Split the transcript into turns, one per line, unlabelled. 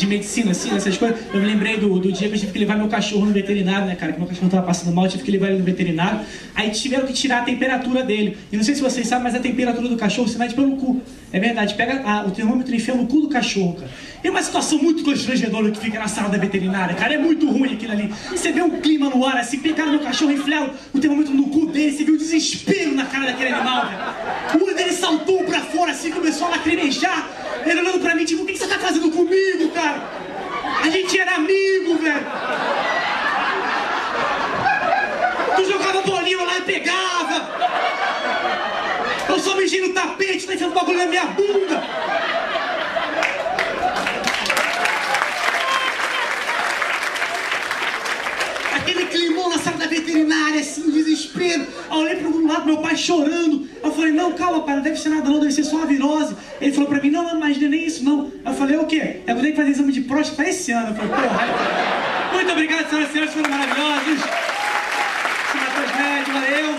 de medicina, assim, essas coisas. Eu me lembrei do, do dia que eu tive que levar meu cachorro no veterinário, né, cara? Que meu cachorro tava passando mal, eu tive que levar ele no veterinário. Aí tiveram que tirar a temperatura dele. E não sei se vocês sabem, mas a temperatura do cachorro você mede pelo cu. É verdade, pega a, o termômetro e enfia no cu do cachorro, cara. É uma situação muito constrangedora que fica na sala da veterinária, cara. É muito ruim aquilo ali. Você vê um clima no ar, assim, pegaram meu cachorro, enfiaram o termômetro no cu dele, você viu o desespero na cara daquele animal, cara. O olho dele saltou pra fora, assim, começou a lacrimejar. Ele olhando pra mim, tipo, o que você tá fazendo comigo, cara? A gente era amigo, velho. Tu jogava bolinha lá e pegava. Eu só mexi no tapete, tá enfiando bagulho na minha bunda. aquele climão na sala da veterinária, assim, um desespero. Aí eu olhei para um lado, meu pai chorando. Eu falei, não, calma, pai, não deve ser nada não, deve ser só uma virose. Ele falou para mim, não, não, mas não é nem isso não. Eu falei, o quê? Eu vou ter que fazer exame de próstata esse ano. Eu falei, porra. Muito obrigado, senhoras e senhores, foram maravilhosos. Senhoras e senhores, valeu.